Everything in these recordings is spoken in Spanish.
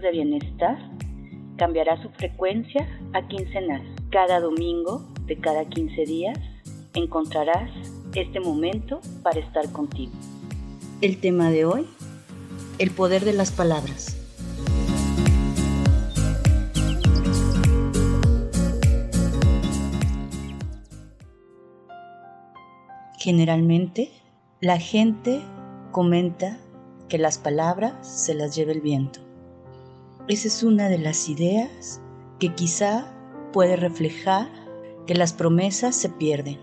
de bienestar cambiará su frecuencia a quincenal. Cada domingo de cada 15 días encontrarás este momento para estar contigo. El tema de hoy, el poder de las palabras. Generalmente, la gente comenta que las palabras se las lleva el viento. Esa es una de las ideas que quizá puede reflejar que las promesas se pierden,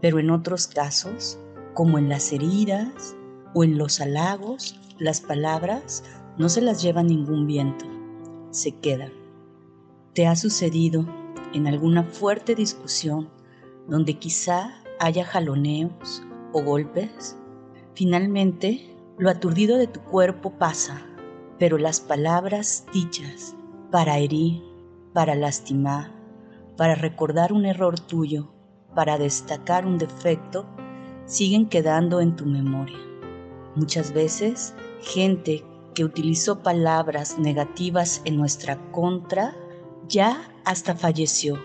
pero en otros casos, como en las heridas o en los halagos, las palabras no se las lleva ningún viento, se quedan. ¿Te ha sucedido en alguna fuerte discusión donde quizá haya jaloneos o golpes? Finalmente, lo aturdido de tu cuerpo pasa, pero las palabras dichas para herir, para lastimar, para recordar un error tuyo, para destacar un defecto, siguen quedando en tu memoria. Muchas veces, gente que utilizó palabras negativas en nuestra contra ya hasta falleció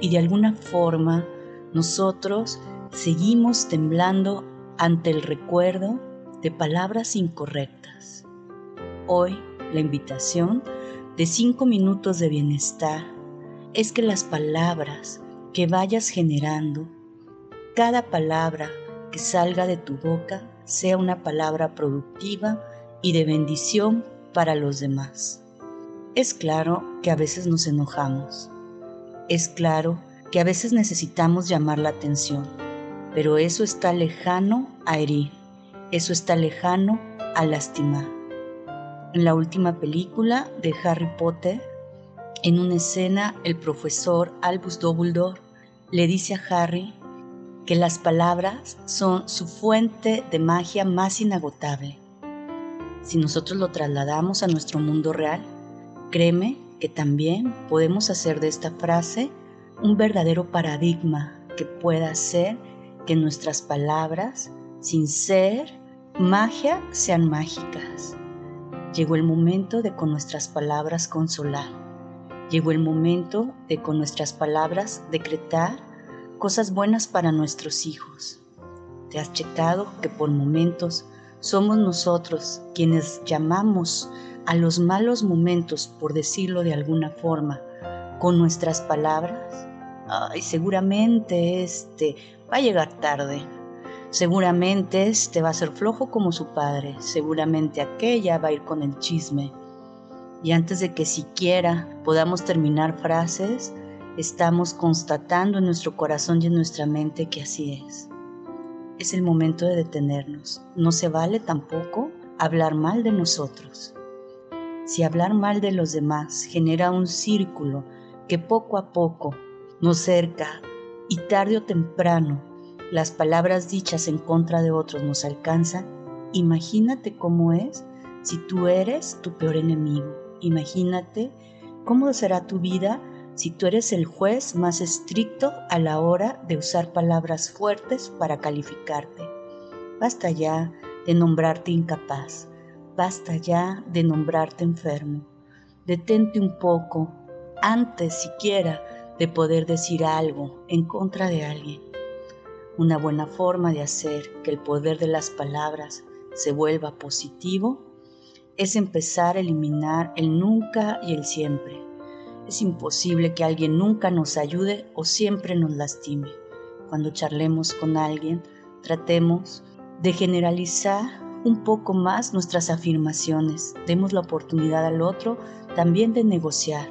y de alguna forma nosotros seguimos temblando ante el recuerdo de palabras incorrectas. Hoy la invitación de cinco minutos de bienestar es que las palabras que vayas generando, cada palabra que salga de tu boca sea una palabra productiva y de bendición para los demás. Es claro que a veces nos enojamos. Es claro que a veces necesitamos llamar la atención, pero eso está lejano a herir, eso está lejano a lastimar. En la última película de Harry Potter, en una escena, el profesor Albus Dumbledore le dice a Harry que las palabras son su fuente de magia más inagotable. Si nosotros lo trasladamos a nuestro mundo real, créeme que también podemos hacer de esta frase un verdadero paradigma que pueda hacer que nuestras palabras, sin ser magia, sean mágicas. Llegó el momento de con nuestras palabras consolar Llegó el momento de con nuestras palabras decretar cosas buenas para nuestros hijos. ¿Te has checado que por momentos somos nosotros quienes llamamos a los malos momentos, por decirlo de alguna forma, con nuestras palabras? Ay, seguramente este va a llegar tarde. Seguramente este va a ser flojo como su padre. Seguramente aquella va a ir con el chisme y antes de que siquiera podamos terminar frases, estamos constatando en nuestro corazón y en nuestra mente que así es. Es el momento de detenernos. No se vale tampoco hablar mal de nosotros. Si hablar mal de los demás genera un círculo que poco a poco nos cerca y tarde o temprano las palabras dichas en contra de otros nos alcanzan, imagínate cómo es si tú eres tu peor enemigo. Imagínate cómo será tu vida si tú eres el juez más estricto a la hora de usar palabras fuertes para calificarte. Basta ya de nombrarte incapaz, basta ya de nombrarte enfermo. Detente un poco antes siquiera de poder decir algo en contra de alguien. Una buena forma de hacer que el poder de las palabras se vuelva positivo es empezar a eliminar el nunca y el siempre. Es imposible que alguien nunca nos ayude o siempre nos lastime. Cuando charlemos con alguien, tratemos de generalizar un poco más nuestras afirmaciones. Demos la oportunidad al otro también de negociar.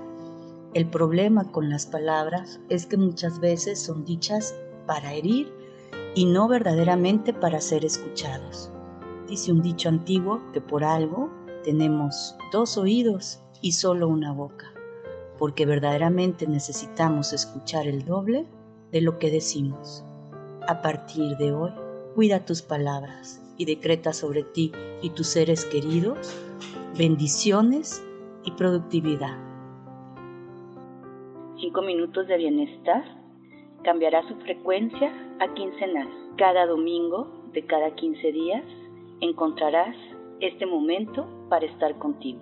El problema con las palabras es que muchas veces son dichas para herir y no verdaderamente para ser escuchados. Dice un dicho antiguo que por algo tenemos dos oídos y solo una boca, porque verdaderamente necesitamos escuchar el doble de lo que decimos. A partir de hoy, cuida tus palabras y decreta sobre ti y tus seres queridos bendiciones y productividad. Cinco minutos de bienestar cambiará su frecuencia a quincenal. Cada domingo de cada 15 días encontrarás este momento para estar contigo.